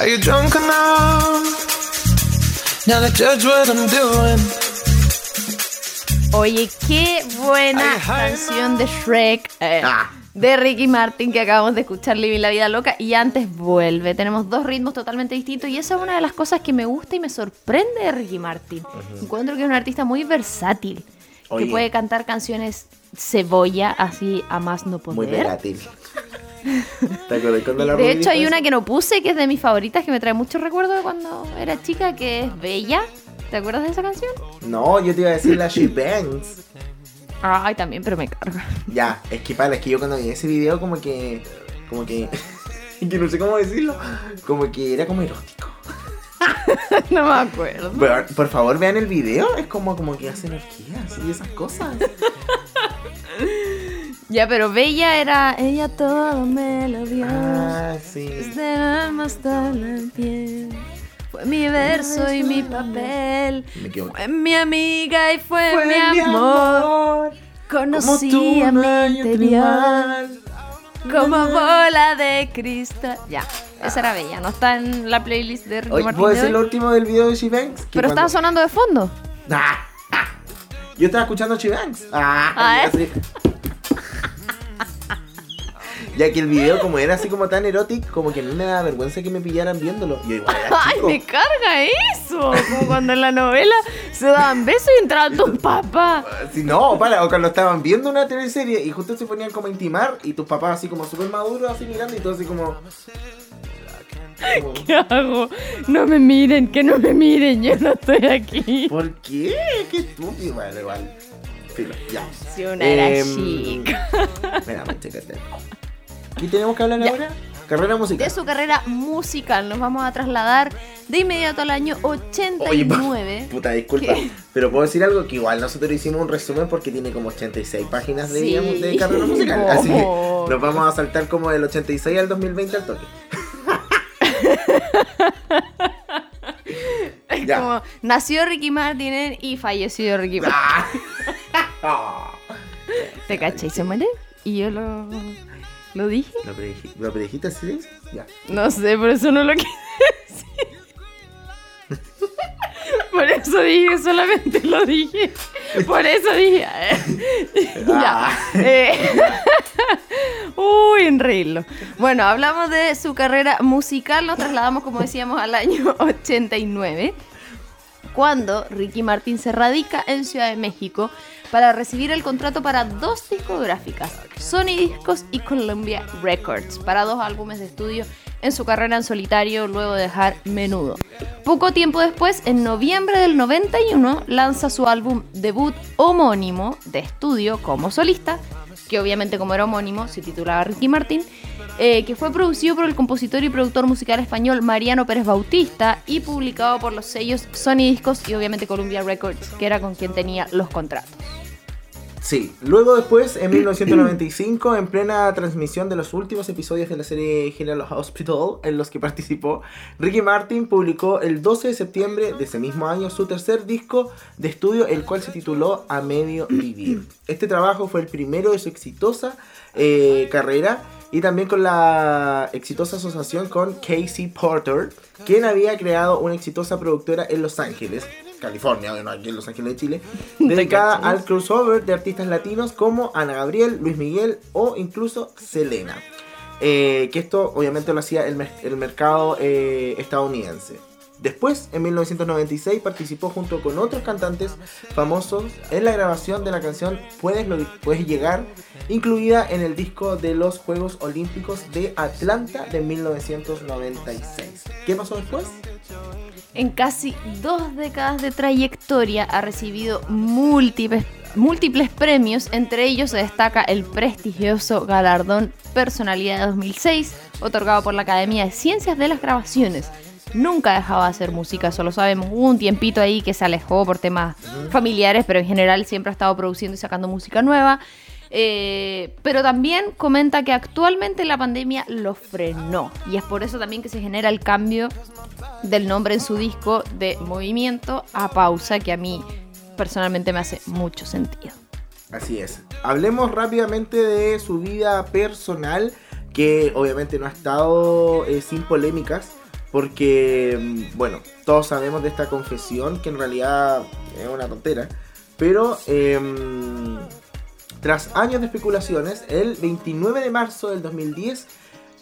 Are you drunk enough now to judge what I'm doing? Oye, qué buena canción de Shrek. eh, Ah. De Ricky Martin que acabamos de escuchar Living la Vida Loca y antes vuelve. Tenemos dos ritmos totalmente distintos y esa es una de las cosas que me gusta y me sorprende de Ricky Martin. Encuentro que es un artista muy versátil, Oye. que puede cantar canciones cebolla así a más no Muy poder. versátil. ¿Te cuando la De hecho hay una que no puse que es de mis favoritas que me trae mucho recuerdo de cuando era chica que es Bella. ¿Te acuerdas de esa canción? No, yo te iba a decir la She Bangs. Ay, también, pero me carga. Ya, es que para, es que yo cuando vi ese video como que. Como que. que no sé cómo decirlo. Como que era como erótico. no me acuerdo. Pero, por favor, vean el video. Es como, como que hace energías y esas cosas. Ya, pero Bella era. Ella todo me lo dio. Ah, sí. Desde el alma hasta la piel. Fue mi verso y mi papel. Me. Fue mi amiga y fue, Fue mi amor. Conocí a mi interior. Como bola de cristal. Ya, esa era Bella. No está en la playlist de Ricky Martin. ¿puedo de decir hoy, lo último del video de She Bangs? Que pero cuando- estaba sonando de fondo. Ah, ah. Yo estaba escuchando She Bangs. Ah, Ah, ya, ¿eh? sí. Que el video como era así como tan erótico, como que a mí me da vergüenza que me pillaran viéndolo. Yo igual era Ay, chico. me carga eso. Como cuando en la novela se daban besos y entraba tu papá. Si no, para, o cuando estaban viendo una teleserie y justo se ponían como a intimar y tus papás así como súper maduros, así mirando y todo así como... ¿Qué hago? No me miren, que no me miren, yo no estoy aquí. ¿Por qué? Qué estúpido. Bueno, igual. Filo, ya. Si una era Em, chica. Mira. ¿Qué tenemos que hablar Ya. ahora? Carrera musical. De su carrera musical nos vamos a trasladar de inmediato al año Oye, 89. pa- puta, disculpa. ¿Qué? Pero puedo decir algo que igual nosotros hicimos un resumen porque tiene como 86 páginas de, Sí. digamos, de carrera musical. Así que Oh. nos vamos a saltar como del 86 al 2020 al toque. Es Ya. como nació Ricky Martin y falleció Ricky Martin. Ah. ¿Te cachai? ¿Se muere? Y yo lo, lo dije. ¿Lo predij- ¿Lo predijiste así? Ya. No sé, por eso no lo quise decir. Por eso dije, solamente lo dije. Por eso dije. eh, ya. eh. Uy, en reírlo. Bueno, hablamos de su carrera musical. Nos trasladamos, como decíamos, al año 89. Cuando Ricky Martin se radica en Ciudad de México para recibir el contrato para dos discográficas, Sony Discos y Columbia Records, para dos álbumes de estudio en su carrera en solitario luego de dejar Menudo. Poco tiempo después, en noviembre del 91, lanza su álbum debut homónimo de estudio como solista, que obviamente como era homónimo se titulaba Ricky Martin, eh, que fue producido por el compositor y productor musical español Mariano Pérez Bautista y publicado por los sellos Sony Discos y obviamente Columbia Records, que era con quien tenía los contratos. Sí, luego después, en 1995, en plena transmisión de los últimos episodios de la serie General Hospital en los que participó, Ricky Martin publicó el 12 de septiembre de ese mismo año su tercer disco de estudio, el cual se tituló A Medio Vivir. Este trabajo fue el primero de su exitosa eh, carrera y también con la exitosa asociación con Casey Porter, quien había creado una exitosa productora en Los Ángeles, California, bueno, aquí en Los Ángeles de Chile, dedicada cachas? al crossover de artistas latinos como Ana Gabriel, Luis Miguel o incluso Selena. Eh, que esto obviamente lo hacía el, mer- el mercado eh, estadounidense. Después, en 1996, participó junto con otros cantantes famosos en la grabación de la canción Puedes, Lo- Puedes Llegar, incluida en el disco de los Juegos Olímpicos de Atlanta de 1996. ¿Qué pasó después? En casi dos décadas de trayectoria ha recibido múltiples, múltiples premios, entre ellos se destaca el prestigioso galardón Personalidad de 2006, otorgado por la Academia de Ciencias de las Grabaciones. Nunca dejaba de hacer música, eso lo sabemos. Un tiempito ahí que se alejó por temas familiares, pero en general siempre ha estado produciendo y sacando música nueva. Eh, pero también comenta que actualmente la pandemia lo frenó y es por eso también que se genera el cambio del nombre en su disco de movimiento a pausa que a mí personalmente me hace mucho sentido. Así es. Hablemos rápidamente de su vida personal, que obviamente no ha estado eh, sin polémicas, porque, mm, bueno, todos sabemos de esta confesión que en realidad es una tontera, pero em, tras años de especulaciones, el 29 de marzo del 2010,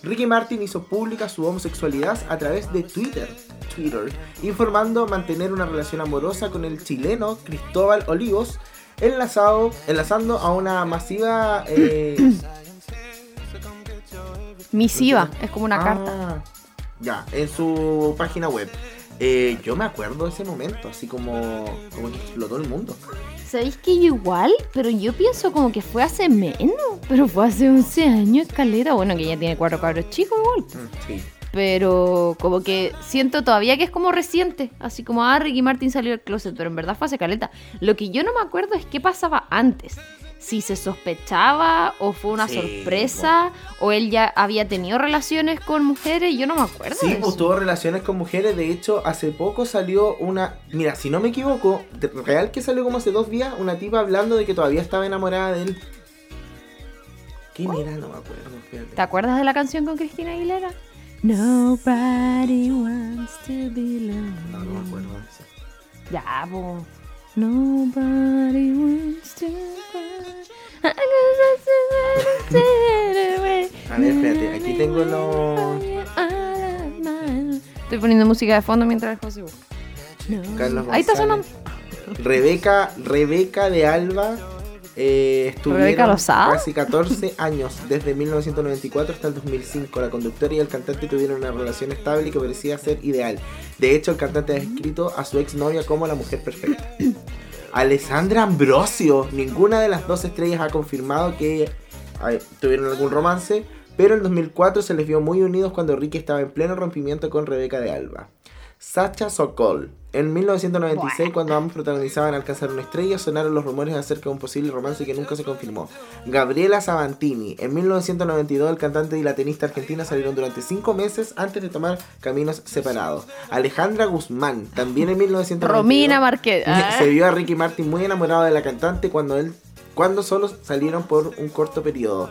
Ricky Martin hizo pública su homosexualidad a través de Twitter, Twitter, informando mantener una relación amorosa con el chileno Cristóbal Olivos, enlazado, enlazando a una masiva... eh, Misiva, es como una ah, carta. Ya, en su página web. Eh, yo me acuerdo de ese momento, así como, como que explotó el mundo. ¿Sabéis que yo igual? Pero yo pienso como que fue hace menos. Pero fue hace 11 años, escalera. Bueno, que ya tiene cuatro cabros chicos igual. Mm, Sí. Pero como que siento todavía que es como reciente. Así como, ah, Ricky Martin salió del closet. Pero en verdad fue hace caleta. Lo que yo no me acuerdo es qué pasaba antes. Si se sospechaba o fue una Sí, sorpresa o él ya había tenido relaciones con mujeres. Yo no me acuerdo. Sí, pues tuvo relaciones con mujeres. De hecho, hace poco salió una. Mira, si no me equivoco, de- real que salió como hace dos días una tipa hablando de que todavía estaba enamorada de él. ¿Quién era? No me acuerdo. fíjate. ¿Te acuerdas de la canción con Cristina Aguilera? Nobody wants to be lonely. No, no me acuerdo. de eso. Ya, po. Nobody wants to cry. A ver, espérate, aquí tengo los- Estoy poniendo música de fondo mientras José busca. Carlos Ahí está sonando. Rebeca, Rebeca de Alba eh, estuvieron casi 14 años, desde 1994 hasta el 2005. La conductora y el cantante tuvieron una relación estable que parecía ser ideal. De hecho, el cantante ha descrito a su exnovia como la mujer perfecta. Alessandra Ambrosio, ninguna de las dos estrellas ha confirmado que ay, tuvieron algún romance, pero en 2004 se les vio muy unidos cuando Ricky estaba en pleno rompimiento con Rebeca de Alba. Sacha Sokol. En 1996, cuando ambos protagonizaban Alcanzar una estrella, sonaron los rumores acerca de un posible romance que nunca se confirmó. Gabriela Sabantini. En 1992, el cantante y la tenista argentina salieron durante cinco meses antes de tomar caminos separados. Alejandra Guzmán. También en 1992. Romina Marquez. Ah. Se vio a Ricky Martin muy enamorado de la cantante cuando él cuando solo salieron por un corto periodo.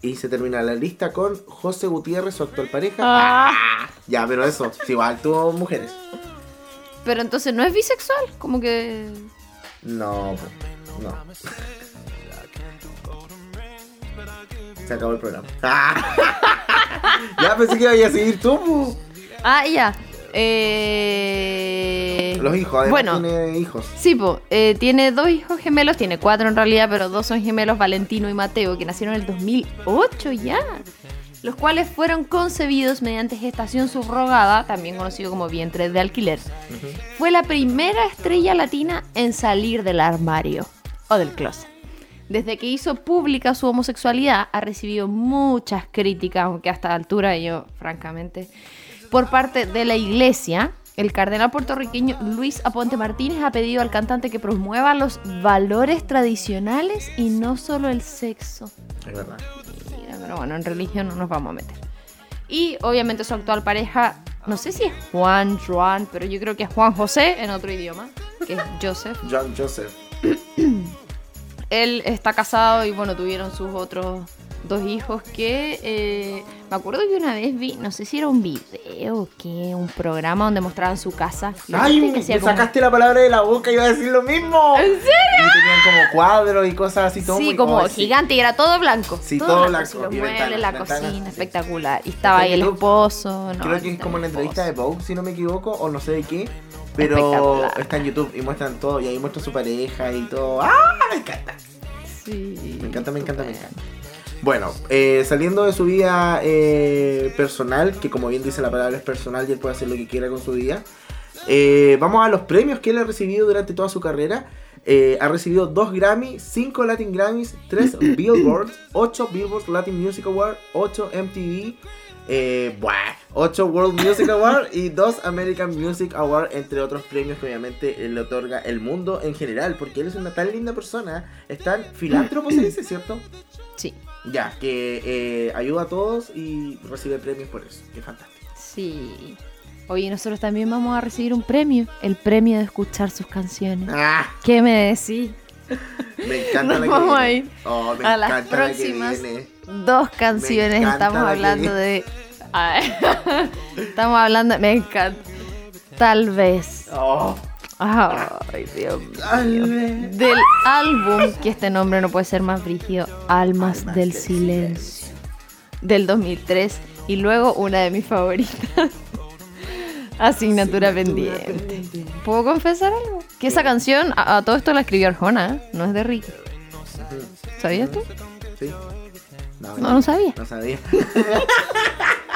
Y se termina la lista con José Gutiérrez, su actual pareja. Ah. Ya, pero eso, si igual tuvo mujeres. Pero entonces no es bisexual, como que. No, no. Se acabó el programa. ya pensé que iba a seguir tú. Ah, ya. Eh... Los hijos, además Bueno, tiene hijos. Sí, po, eh, tiene dos hijos gemelos, tiene cuatro en realidad, pero dos son gemelos, Valentino y Mateo, que nacieron en el 2008 ya. Los cuales fueron concebidos mediante gestación subrogada, también conocido como vientre de alquiler. Fue la primera estrella latina en salir del armario o del closet. Desde que hizo pública su homosexualidad, ha recibido muchas críticas, aunque a esta altura yo, francamente, por parte de la iglesia. El cardenal puertorriqueño Luis Aponte Martínez ha pedido al cantante que promueva los valores tradicionales y no solo el sexo. Es verdad. Pero bueno, en religión no nos vamos a meter. Y obviamente su actual pareja, no sé si es Juan, Juan, pero yo creo que es Juan José en otro idioma, que es Joseph. John Joseph. Él está casado y bueno, tuvieron sus otros dos hijos que eh, me acuerdo que una vez vi, no sé si era un video o qué, un programa donde mostraban su casa. ¿Lo ¡Ay! Que Me como- sacaste la palabra de la boca, iba a decir lo mismo. ¿En serio? Y tenían como cuadros y cosas así todo Sí, muy- como sí. gigante y era todo blanco. Sí, todo blanco, Los y muebles, la ventanas, cocina, sí. espectacular. Y estaba ahí el esposo. no, Creo que es como una entrevista de. Vogue, si no me equivoco, o no sé de qué. Pero está en YouTube y muestran todo. Y ahí muestra su pareja y todo. ¡Ah! Me encanta. Sí. Me encanta, me encanta, me encanta. Bueno, eh, saliendo de su vida eh, personal, que como bien dice la palabra es personal y él puede hacer lo que quiera con su vida, eh, vamos a los premios que él ha recibido durante toda su carrera. Eh, ha recibido 2 Grammy, 5 Latin Grammys, 3 Billboard, 8 Billboard Latin Music Award, 8 MTV, eh, buah, 8 World Music Award y 2 American Music Award, entre otros premios que obviamente le otorga el mundo en general, porque él es una tan linda persona, es tan filántropo, se dice, ¿cierto? Sí, Ya, que eh, ayuda a todos y recibe premios por eso. Qué fantástico. sí. Oye, nosotros también vamos a recibir un premio, el premio de escuchar sus canciones. ¡Ah! ¿Qué me decís? Me encanta Nos la que vamos a viene. ir Oh, me a las la próximas viene. dos canciones. Estamos la hablando de Ay, Estamos hablando, me encanta. Tal vez. Oh, Ay, Dios mío. Del álbum, que este nombre no puede ser más brígido, Almas, Almas del del Silencio, del 2003. Y luego una de mis favoritas, Asignatura Pendiente. ¿Puedo confesar algo? Que esa canción, a, a todo esto la escribió Arjona, ¿eh? no es de Ricky. ¿Sabías tú? Sí. No, No, no sabía. No sabía.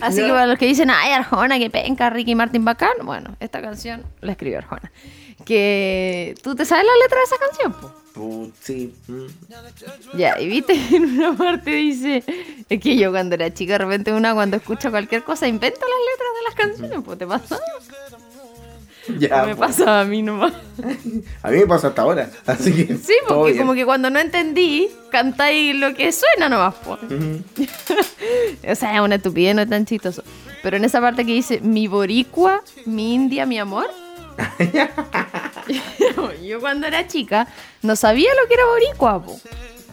Así que para los que dicen, ay, Arjona, que penca, Ricky Martin bacán, bueno, esta canción la escribió Arjona. Que tú te sabes la letra de esa canción, po? Sí. mm. Ya, y viste, en una parte dice, es que yo cuando era chica, de repente una cuando escucha cualquier cosa inventa las letras de las canciones, pues te pasa. Ya, me pues. pasa a mí nomás. A mí me pasa hasta ahora. Así que. Sí, porque bien. como que cuando no entendí, cantáis lo que suena nomás, pues. O sea, es una estupidez, no es tan chistoso. Pero en esa parte que dice, mi boricua, mi india, mi amor. yo cuando era chica no sabía lo que era boricua, po.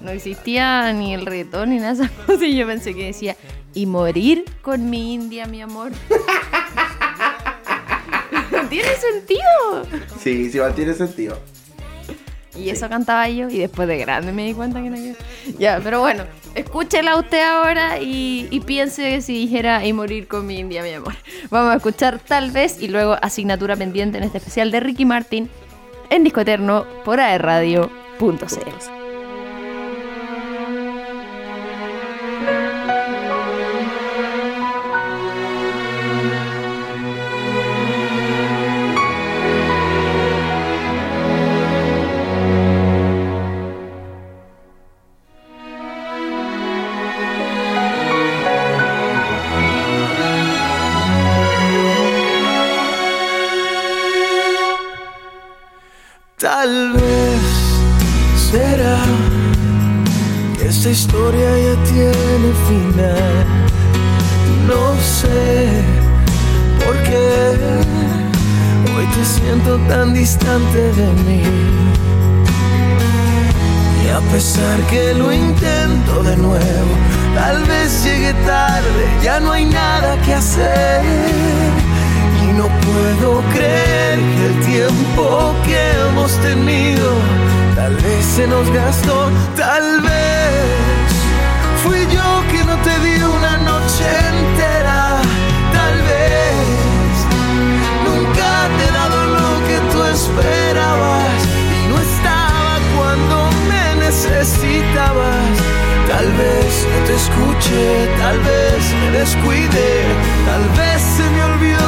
No existía ni el reggaetón ni nada de esas cosas. Y yo pensé que decía, y morir con mi india, mi amor. Tiene sentido. Sí, sí, va, tiene sentido. Y eso cantaba yo y después de grande me di cuenta que no que... Ya, pero bueno, escúchela usted ahora y, y piense si dijera y morir con mi india, mi amor. Vamos a escuchar tal vez y luego asignatura pendiente en este especial de Ricky Martin en Disco Eterno por aerradio.cl. será que esta historia ya tiene final. No sé por qué hoy te siento tan distante de mí. Y a pesar que lo intento de nuevo, tal vez llegue tarde, ya no hay nada que hacer. No puedo creer que el tiempo que hemos tenido tal vez se nos gastó, tal vez fui yo que no te di una noche entera, tal vez nunca te he dado lo que tú esperabas y no estaba cuando me necesitabas. Tal vez no te escuché, tal vez me descuidé, tal vez se me olvidó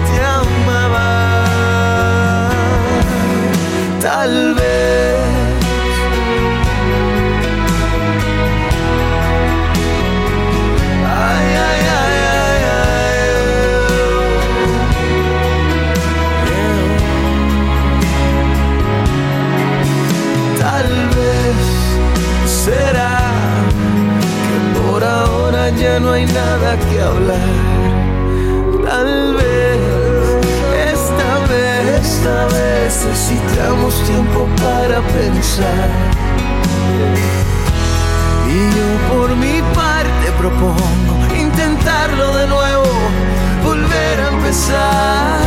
te amaba. Tal vez. Ay, ay, ay, ay. Tal vez será que por ahora ya no hay nada que hablar. Tal vez, esta vez necesitamos tiempo para pensar. Y yo por mi parte propongo intentarlo de nuevo, volver a empezar.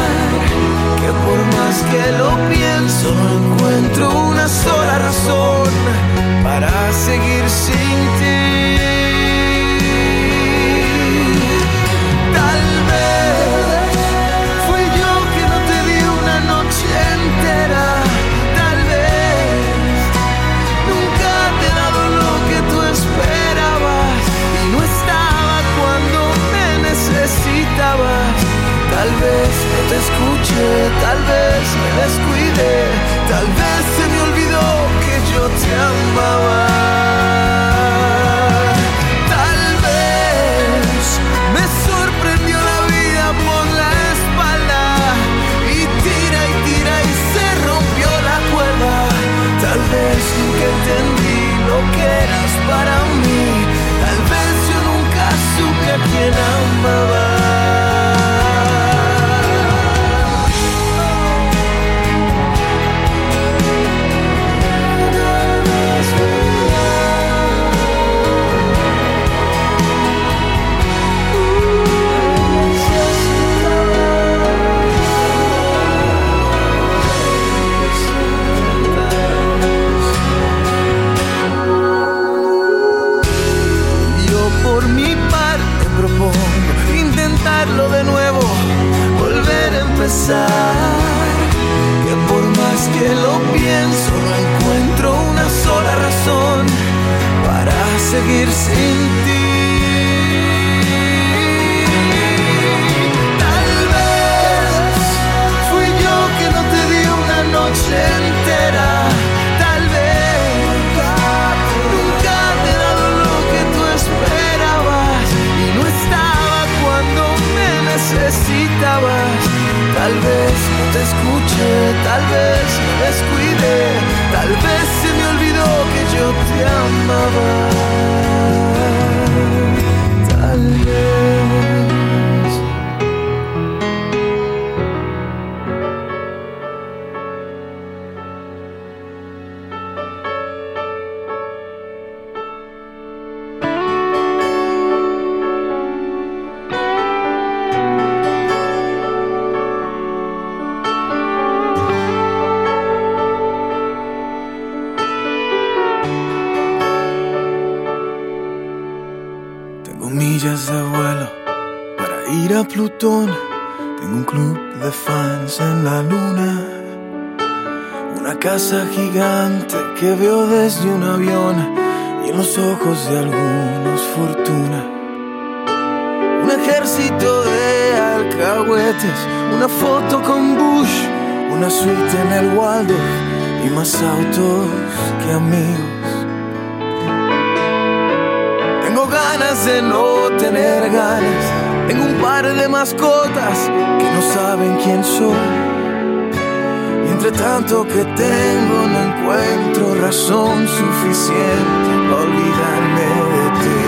Que por más que lo pienso, no encuentro una sola razón para seguir sin ti. Vez no te escuché, tal vez me descuidé, tal vez se me olvidó que yo te amaba. gigante que veo desde un avión y en los ojos de algunos fortuna. Un ejército de alcahuetes, una foto con Bush, una suite en el Waldo y más autos que amigos. Tengo ganas de no tener ganas, tengo un par de mascotas que no saben quién soy tanto que tengo no encuentro razón suficiente para olvidarme de ti.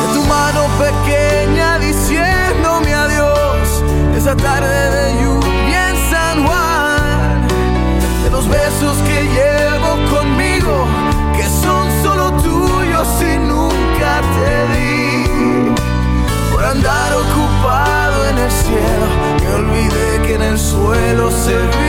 De tu mano pequeña diciéndome adiós, esa tarde de lluvia en San Juan, de los besos que llevo conmigo, que son solo tuyos y nunca te di. every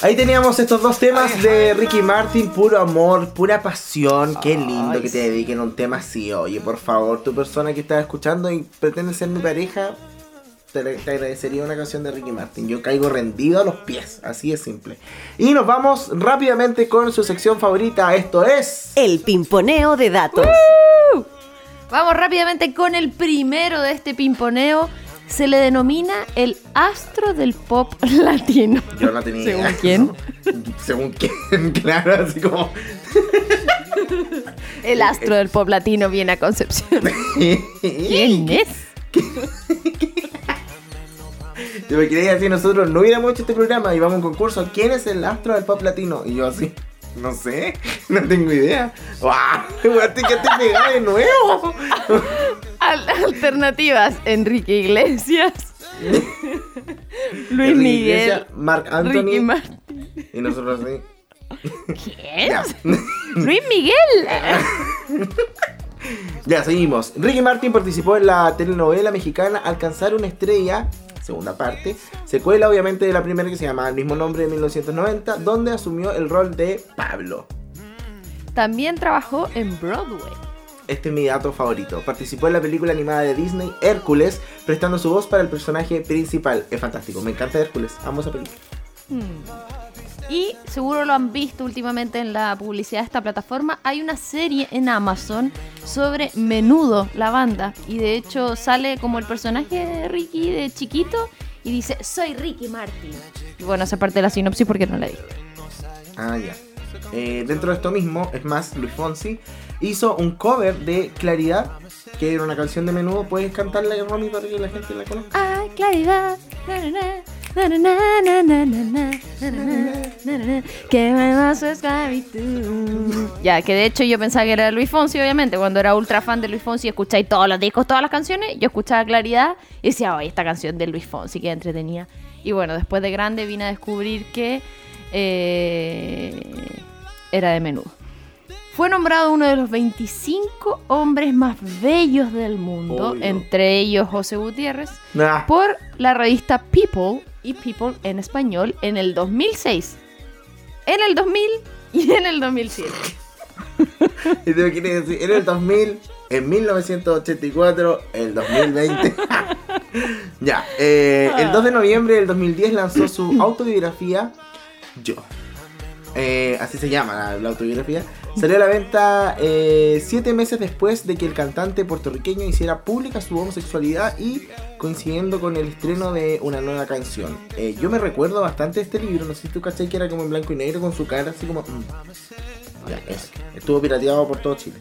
Ahí teníamos estos dos temas de Ricky Martin, puro amor, pura pasión. Qué lindo que te dediquen a un tema así. Oye, por favor, tu persona que estás escuchando y pretende ser mi pareja, te, agradecería una canción de Ricky Martin. Yo caigo rendido a los pies, así es simple. Y nos vamos rápidamente con su sección favorita. Esto es. El pimponeo de datos. Vamos rápidamente con el primero de este pimponeo se le denomina el astro del pop latino. Yo no tenía ¿Según idea. quién? Según quién, claro, así como. El astro del pop latino viene a Concepción. ¿Quién es? Yo me quería decir, nosotros no hubiéramos hecho este programa y vamos a un concurso. ¿Quién es el astro del pop latino? Y yo así, no sé, no tengo idea. ¡Wow! ¿Te quedaste pegada de nuevo? Al- alternativas: Enrique Iglesias, Luis Enrique Miguel, Ricky Anthony. Martin. Y nosotros así. ¿Quién? Ya. Luis Miguel. Ya, seguimos. Ricky Martin participó en la telenovela mexicana Alcanzar una estrella, segunda parte, secuela obviamente de la primera que se llama el mismo nombre de 1990, donde asumió el rol de Pablo. También trabajó en Broadway. Este es mi dato favorito. Participó en la película animada de Disney Hércules, prestando su voz para el personaje principal. Es fantástico, me encanta Hércules, amo esa película. Y seguro lo han visto últimamente en la publicidad de esta plataforma. Hay una serie en Amazon sobre Menudo, la banda. Y de hecho sale como el personaje de Ricky de chiquito y dice, soy Ricky Martin. Y bueno, esa parte de la sinopsis porque no la he visto. Ah, ya. Eh, dentro de esto mismo, es más, Luis Fonsi hizo un cover de Claridad, que era una canción de menudo. ¿Puedes cantarla, Romy, para que la gente la conozca? Ah, Claridad. Que me da su esclavitud. Ya, que de hecho yo pensaba que era Luis Fonsi, obviamente. Cuando era ultra fan de Luis Fonsi, escucháis todos los discos, todas las canciones. Yo escuchaba Claridad y decía, ay, esta canción de Luis Fonsi, que entretenía. Y bueno, después de grande vine a descubrir que era de menudo. Fue nombrado uno de los 25 hombres más bellos del mundo, Obvio. entre ellos José Gutiérrez, Nah. por la revista People y People en español en el 2006, en el 2000 y en el 2007. Y te quieres decir, en el 2000, en 1984, el 2020. ya, eh, el 2 de noviembre del 2010 lanzó su autobiografía, Yo. Eh, así se llama la, la autobiografía. Salió a la venta eh, siete meses después de que el cantante puertorriqueño hiciera pública su homosexualidad y coincidiendo con el estreno de una nueva canción. Eh, yo me recuerdo bastante este libro, no sé si tú cachai que era como en blanco y negro con su cara así como... mm. Ya, eso. Estuvo pirateado por todo Chile.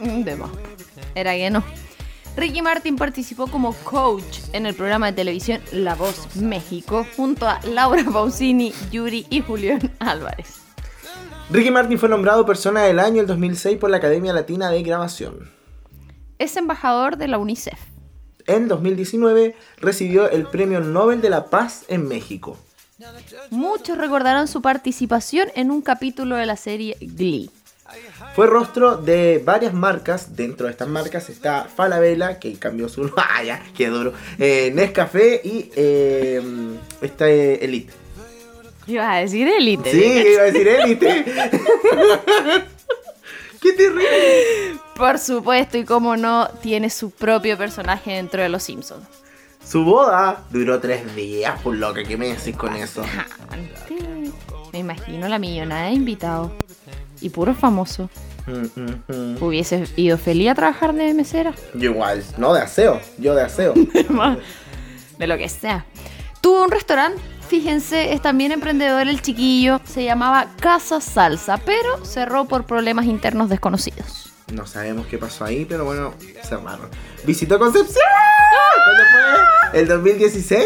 Mm, De. Era que no. Ricky Martin participó como coach en el programa de televisión La Voz México junto a Laura Pausini, Yuri y Julián Álvarez. Ricky Martin fue nombrado Persona del Año el 2006 por la Academia Latina de Grabación. Es embajador de la UNICEF. En 2019 recibió el Premio Nobel de la Paz en México. Muchos recordarán su participación en un capítulo de la serie Glee. Fue rostro de varias marcas. Dentro de estas marcas está Falabella, que cambió su. ¡Ah, ya! ¡Qué duro! Eh, Nescafé y eh, esta eh, Elite. Ibas a decir élite. Sí, iba a decir Elite. ¡Qué terrible! Por supuesto, y como no, tiene su propio personaje dentro de Los Simpsons. Su boda duró tres días, por loca. ¿Qué me decís con eso? Me imagino la millonada de invitados. Y puro famoso. Mm, mm, mm. Hubiese ido feliz a trabajar de mesera. Yo igual. No, de aseo. Yo de aseo. de lo que sea. Tuvo un restaurante, fíjense, es también emprendedor el chiquillo, se llamaba Casa Salsa, pero cerró por problemas internos desconocidos. No sabemos qué pasó ahí, pero bueno, cerraron. Visitó Concepción. ¿Cuándo fue? ¿El 2016?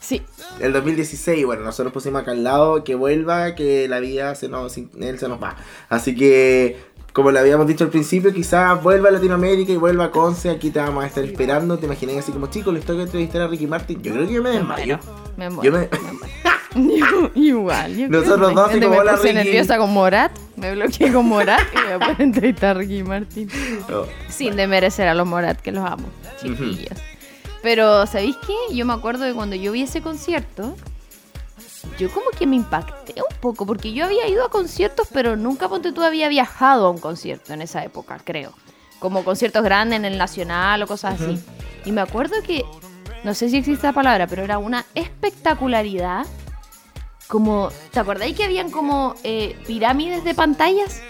Sí, El 2016, bueno, nosotros pusimos acá al lado que vuelva, que la vida se nos, él se nos va. Así que, como le habíamos dicho al principio, quizás vuelva a Latinoamérica y vuelva a Conce. Aquí te vamos a estar esperando. Te imaginé así como, chicos, les toca entrevistar a Ricky Martin. Yo creo que yo me desmayo. me Yo muero. me... Yo- Igual, yo Nosotros dos, como, me "Hola, puse Ricky". nerviosa con Morat, me bloqueé con Morat y voy a entrevistar a Ricky Martin. Oh, Sin demerecer a los Morat, que los amo, chiquillos. Pero, ¿sabéis qué? Yo me acuerdo de cuando yo vi ese concierto, yo como que me impacté un poco, porque yo había ido a conciertos, pero nunca, ponte tú, había viajado a un concierto en esa época, creo. Como conciertos grandes en el Nacional o cosas así. Y me acuerdo que no sé si existe la palabra, pero era una espectacularidad. Como, ¿te acordáis que habían como eh, pirámides de pantallas?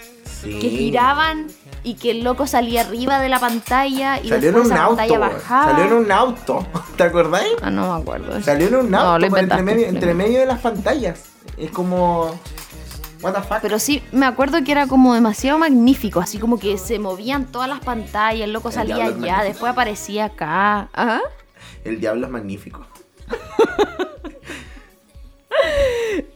Sí. Que giraban y que el loco salía arriba de la pantalla y Salió en después un la auto. pantalla bajaba. Salió en un auto. ¿Te acordáis? Ah, no me acuerdo. Salió en un No, auto lo por entre medio, entre de las pantallas. Es como. What the fuck? Pero sí, me acuerdo que era como demasiado magnífico, así como que se movían todas las pantallas, el loco El salía allá, después aparecía acá. Ajá. El diablo es magnífico.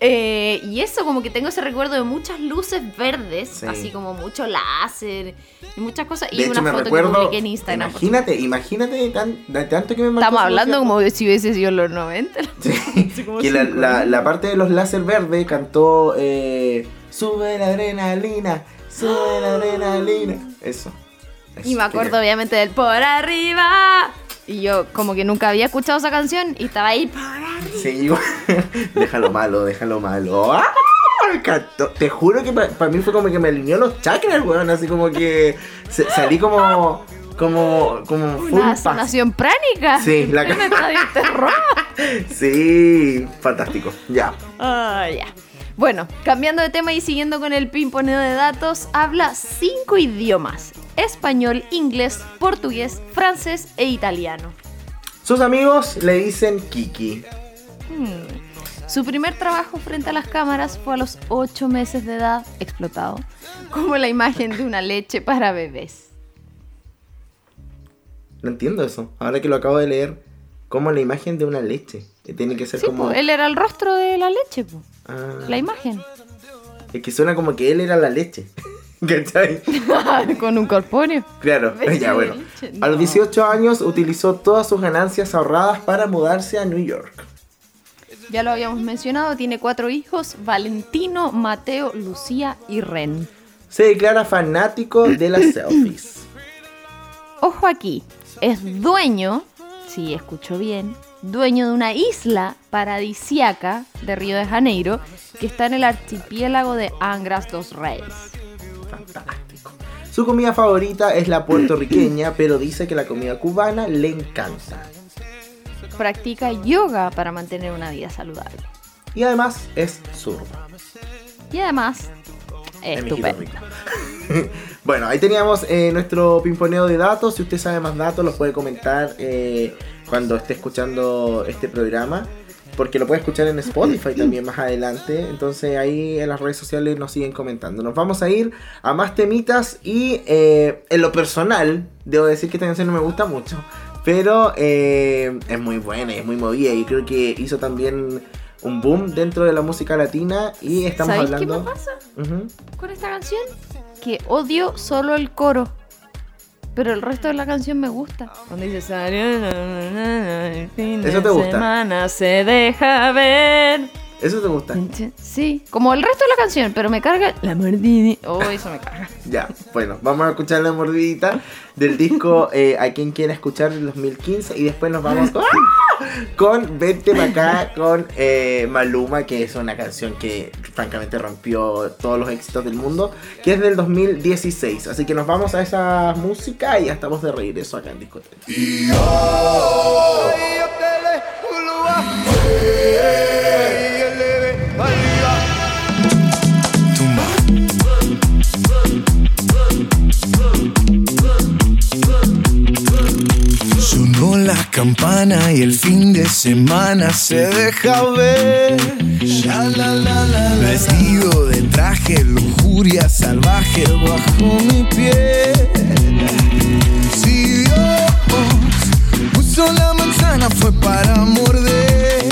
Eh, y eso, como que tengo ese recuerdo de muchas luces verdes, Sí. así como mucho láser y muchas cosas. De y hecho, una foto recuerdo. que publiqué en Instagram. Imagínate, imagínate de, tan- de tanto que me marcó Estamos hablando canción. como si hubiese sido los 90. Sí, que la, parte de los láser verdes cantó eh, Sube la adrenalina, sube la adrenalina. Eso. Y me acuerdo obviamente del Por Arriba. Y yo como que nunca había escuchado esa canción y estaba ahí. Sí, déjalo malo, déjalo malo. ¡Ah! Te juro que para mí fue como que me alineó los chakras, weón. Así como que se- salí como. Como. Como full Una sanación pránica. Sí, la En ca- estadio terror. Sí, fantástico. Ya. Ah, ya. Bueno, cambiando de tema y siguiendo con el pimponeo de datos, habla cinco idiomas: español, inglés, portugués, francés e italiano. Sus amigos le dicen Kiki. Hmm. Su primer trabajo frente a las cámaras fue a los 8 meses de edad, explotado, como la imagen de una leche para bebés. No entiendo eso. Ahora que lo acabo de leer, como la imagen de una leche. Que tiene que ser Sí, como. po, él era el rostro de la leche, po, Ah, la imagen. es que suena como que él era la leche. ¿Cachai? Con un corpóreo. Claro, ya bueno. A los no. 18 años utilizó todas sus ganancias ahorradas para mudarse a New York. Ya lo habíamos mencionado, tiene cuatro hijos, Valentino, Mateo, Lucía y Ren. Se declara fanático de las selfies. Ojo aquí, es dueño, si escucho bien, dueño de una isla paradisiaca de Río de Janeiro que está en el archipiélago de Angras dos Reis. Fantástico. Su comida favorita es la puertorriqueña, pero dice que la comida cubana le encanta. Practica yoga para mantener una vida saludable. Y además es zurdo. Y además, Es estupendo. bueno, ahí teníamos eh, nuestro pimponeo de datos. Si usted sabe más datos, los puede comentar eh, cuando esté escuchando este programa. Porque lo puede escuchar en Spotify también más adelante. Entonces ahí en las redes sociales nos siguen comentando. Nos vamos a ir a más temitas. Y eh, en lo personal, debo decir que esta canción no me gusta mucho. Pero eh, es muy buena y es muy movida. Y creo que hizo también un boom dentro de la música latina. Y estamos ¿Sabéis qué hablando... me pasa con esta canción? Que odio solo el coro. Pero el resto de la canción me gusta. Cuando dice "Salió el fin ¿Eso de te gusta? semana se deja ver. ¿Eso te gusta? Sí, como el resto de la canción, pero me carga la mordida. Oh, eso me carga. Ya, bueno, vamos a escuchar la mordidita del disco eh, A quien quiera escuchar del 2015 y después nos vamos con, Vente acá con eh, Maluma, que es una canción que francamente rompió todos los éxitos del mundo, que es del 2016. Así que nos vamos a esa música y ya estamos de regreso acá en Discoteca. La campana y el fin de semana se deja ver. Vestido de traje, lujuria salvaje bajo mi piel. Si Dios puso la manzana fue para morder.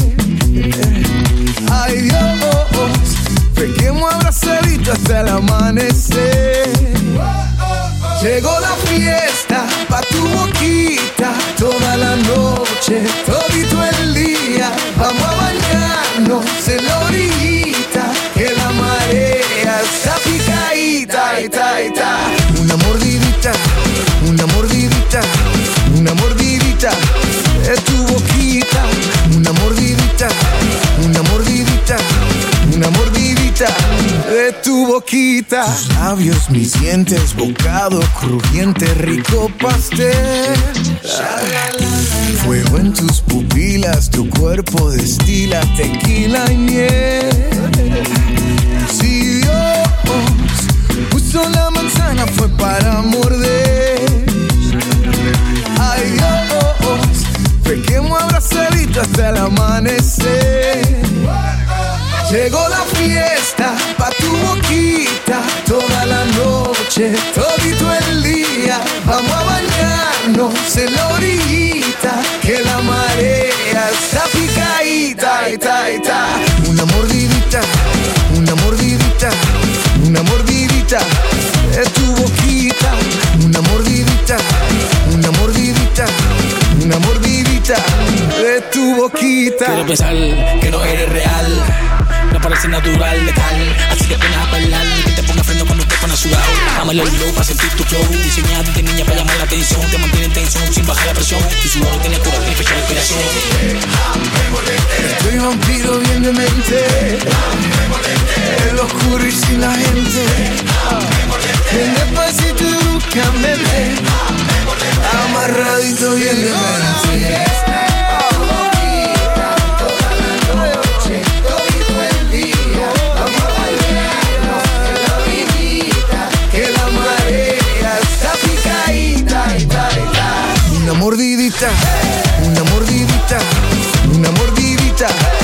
Ay Dios, pequemos abrazadito hasta el amanecer. Llegó la fiesta tu boquita Tus labios, mis dientes, bocado crujiente, rico pastel Fuego en tus pupilas, tu cuerpo destila tequila y miel. Si Dios puso la manzana fue para morder. Ay Dios, pequemos abrazadito hasta el amanecer. Llegó la fiesta pa' tu boquita toda la noche, todito el día. Vamos a bañarnos en la orillita, que la marea está picadita, ita, ita. Una mordidita, una mordidita, una mordidita de tu boquita. Una mordidita, una mordidita, una mordidita de tu boquita. Quiero pensar que no eres real. No parece natural, letal. Así que pones a bailar. Que te ponga freno cuando te pones sudado. Dame el flow para sentir tu flow. Diseñado de niña para llamar la atención. Te mantiene en tensión sin bajar la presión. Tu sudor tiene cura, tiene fecha de inspiración. Soy vampiro bien de mente En lo oscuro y sin la gente Ven despacito y búscame Amarradito bien de mente Una mordidita, una mordidita, una mordidita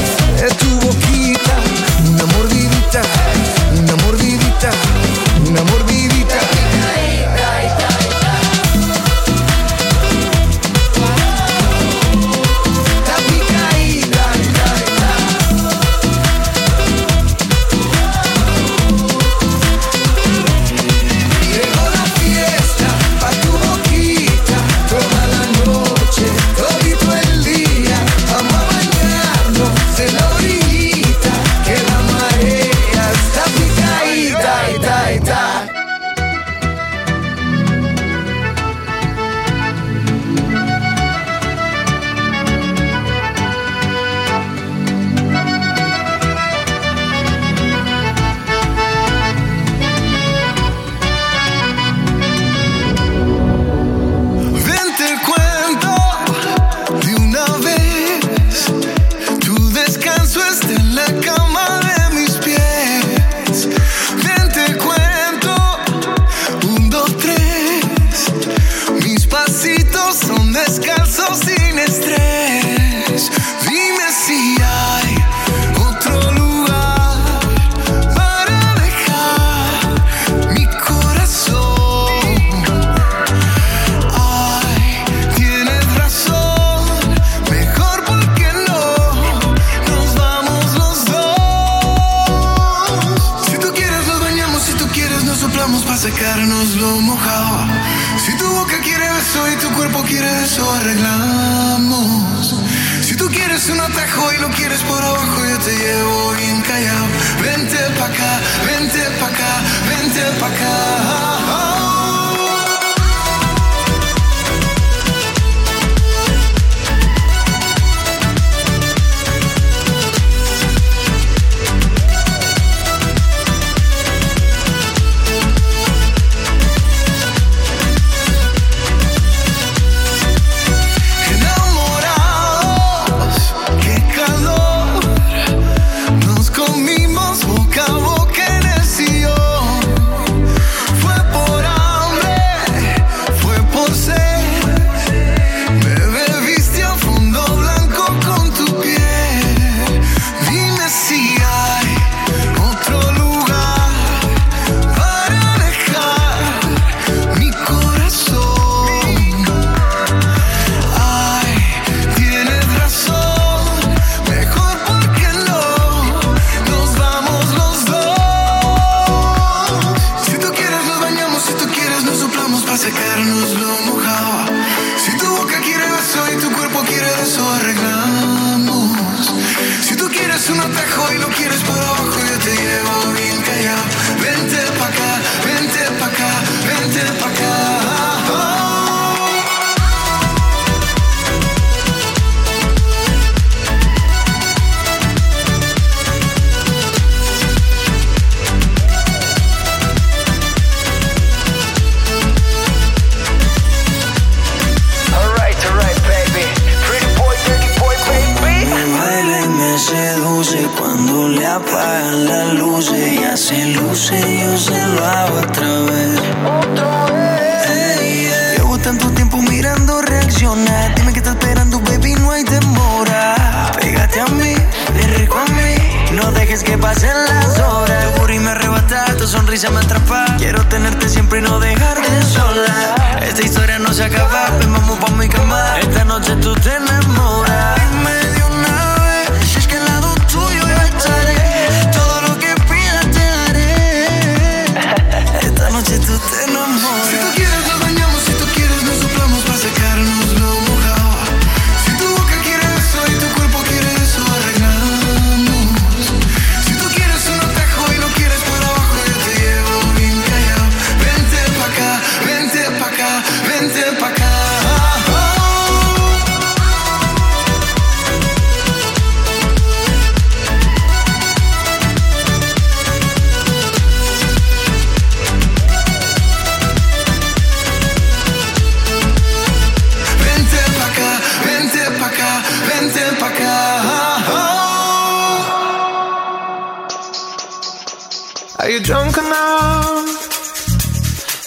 Are you drunk enough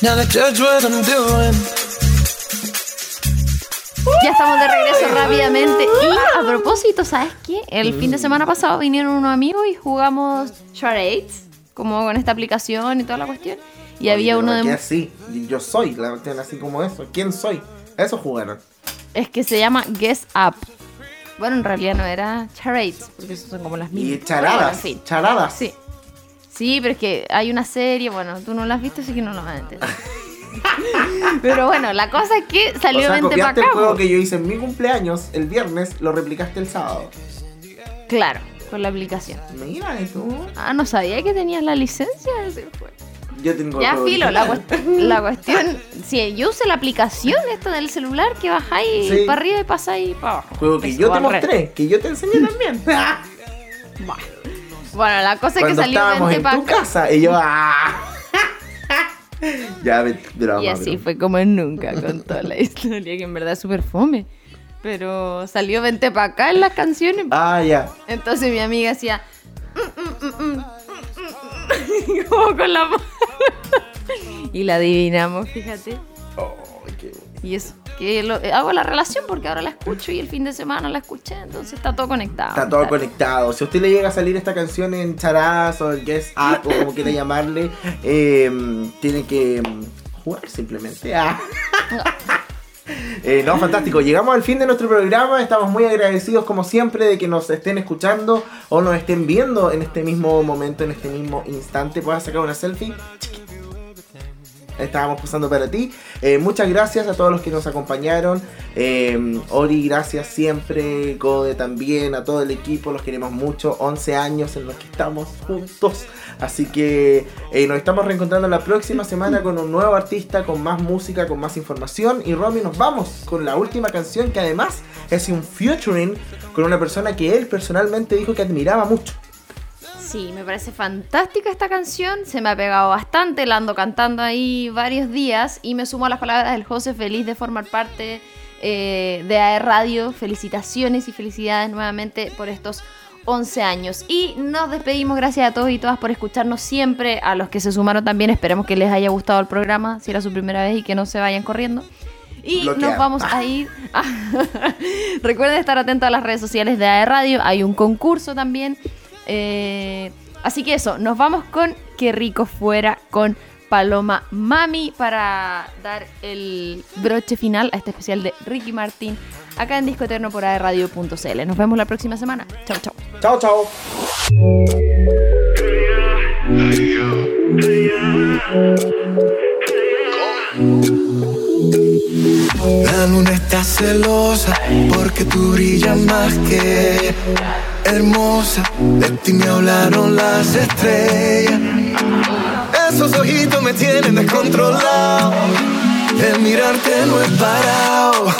now to judge what I'm doing? Ya estamos de regreso rápidamente. Y a propósito, ¿sabes qué? El fin de semana pasado vinieron unos amigos y jugamos charades, como con esta aplicación y toda la cuestión. Y había uno Que de... así, y yo soy, la cuestión así como eso. ¿Quién soy? Eso jugaron. Es que se llama Guess Up. Bueno, en realidad no era charades, porque eso son como las Y mismas. charadas, Bueno, en fin. charadas. Sí. Sí, pero es que hay una serie, bueno, tú no la has visto, así que no la vas a entender. pero bueno, la cosa es que O salió sea, 20 para acá. el juego que yo hice en mi cumpleaños el viernes, lo replicaste el sábado. Claro, con la aplicación. Mira, ¿y tú? Ah, no sabía que tenías la licencia de ese juego. Yo tengo Ya, filo, la, cuest- la cuestión. Si yo usé la aplicación esta del celular que bajáis Sí. para arriba y pasáis para abajo. Juego que Eso, yo te mostré, que yo te enseñé también. Bueno, la cosa es que salió estábamos 20 en para tu acá. casa y yo, ¡ah! ya, broma, Y así broma. fue como nunca con toda la historia, que en verdad es súper fome. Pero salió 20 para acá en las canciones. Ah, ya. Entonces mi amiga hacía. "Mm, mm, mm, mm, mm, mm", como con la mano. y la adivinamos, fíjate. Oh, qué bueno. Y eso, que lo- eh, hago la relación porque ahora la escucho y el fin de semana la escuché, entonces está todo conectado. Está todo conectado. Si a usted le llega a salir esta canción en charadas o en Guess Up o como quiera llamarle, eh, tiene que mm, jugar simplemente. Ah. Eh, no, fantástico. Llegamos al fin de nuestro programa. Estamos muy agradecidos, como siempre, de que nos estén escuchando o nos estén viendo en este mismo momento, en este mismo instante. Puedas sacar una selfie. Estábamos posando para ti. Eh, muchas gracias a todos los que nos acompañaron. Eh, Ori, gracias siempre. Code también. A todo el equipo, los queremos mucho. 11 años en los que estamos juntos. Así que eh, nos estamos reencontrando la próxima semana con un nuevo artista, con más música, con más información. Y Romy, nos vamos con la última canción que además es un featuring con una persona que él personalmente dijo que admiraba mucho. Sí, me parece fantástica esta canción, se me ha pegado bastante, la ando cantando ahí varios días y me sumo a las palabras del José, feliz de formar parte eh, de AE Radio, felicitaciones y felicidades nuevamente por estos 11 años. Y nos despedimos, gracias a todos y todas por escucharnos siempre, a los que se sumaron también, esperemos que les haya gustado el programa, si era su primera vez y que no se vayan corriendo. Y nos vamos a ir. Recuerden estar atentos a las redes sociales de AE Radio. Hay un concurso también. Eh, así que eso, nos vamos con Qué rico fuera con Paloma Mami para dar el broche final a este especial de Ricky Martin acá en Disco Eterno por aeradio.cl. Nos vemos la próxima semana. Chao, chao. Chao, chao. La luna está celosa porque tú brillas más que hermosa. De ti me hablaron las estrellas. Esos ojitos me tienen descontrolado. El mirarte no es parado.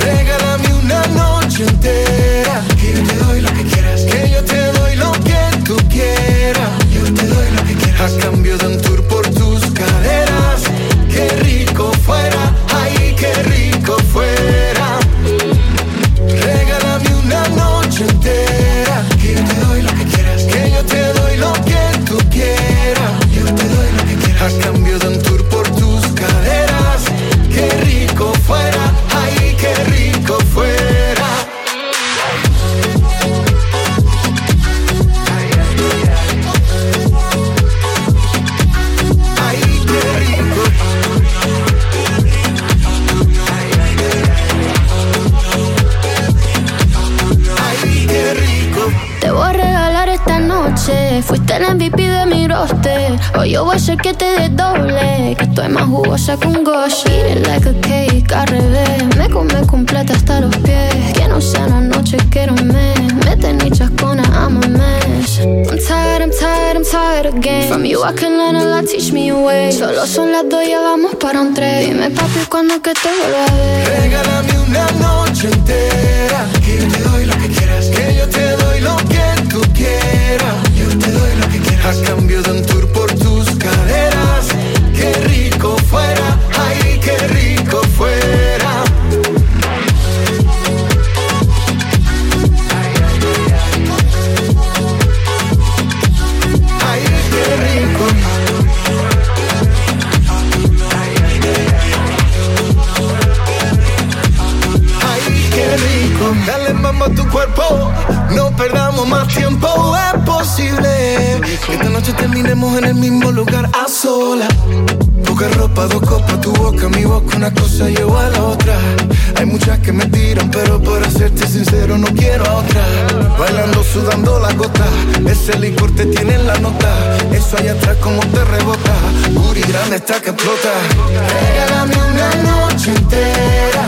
Regálame una noche entera. Que yo te doy lo que quieras. Que yo te doy lo que tú quieras. Yo te doy lo que quieras. A cambio de un rico fuera. Que te dé doble. Que estoy más jugosa que un gosh. Eat like a cake, al revés. Me come completa hasta los pies. Que no sea una noche, quiero un mes. Mete ni chascona, I'm a mess. I'm tired, I'm tired, I'm tired again. From you I can learn a lot, teach me a way. Solo son las dos, ya vamos para un tren. Dime papi, cuando que te vuelva a ver. Regálame una noche entera. Que yo te doy lo que quieras. Que yo te doy lo que tú quieras. Yo te doy lo que quieras. A cambio de un perdamos más tiempo. Es posible que esta noche terminemos en el mismo lugar a solas. Poca ropa, dos copas, tu boca, mi boca, una cosa lleva a la otra. Hay muchas que me tiran, pero para serte sincero no quiero a otra. Bailando, sudando la gota, ese licor te tiene en la nota. Eso allá atrás como te rebota, Guri grande está que explota. Regálame una noche entera,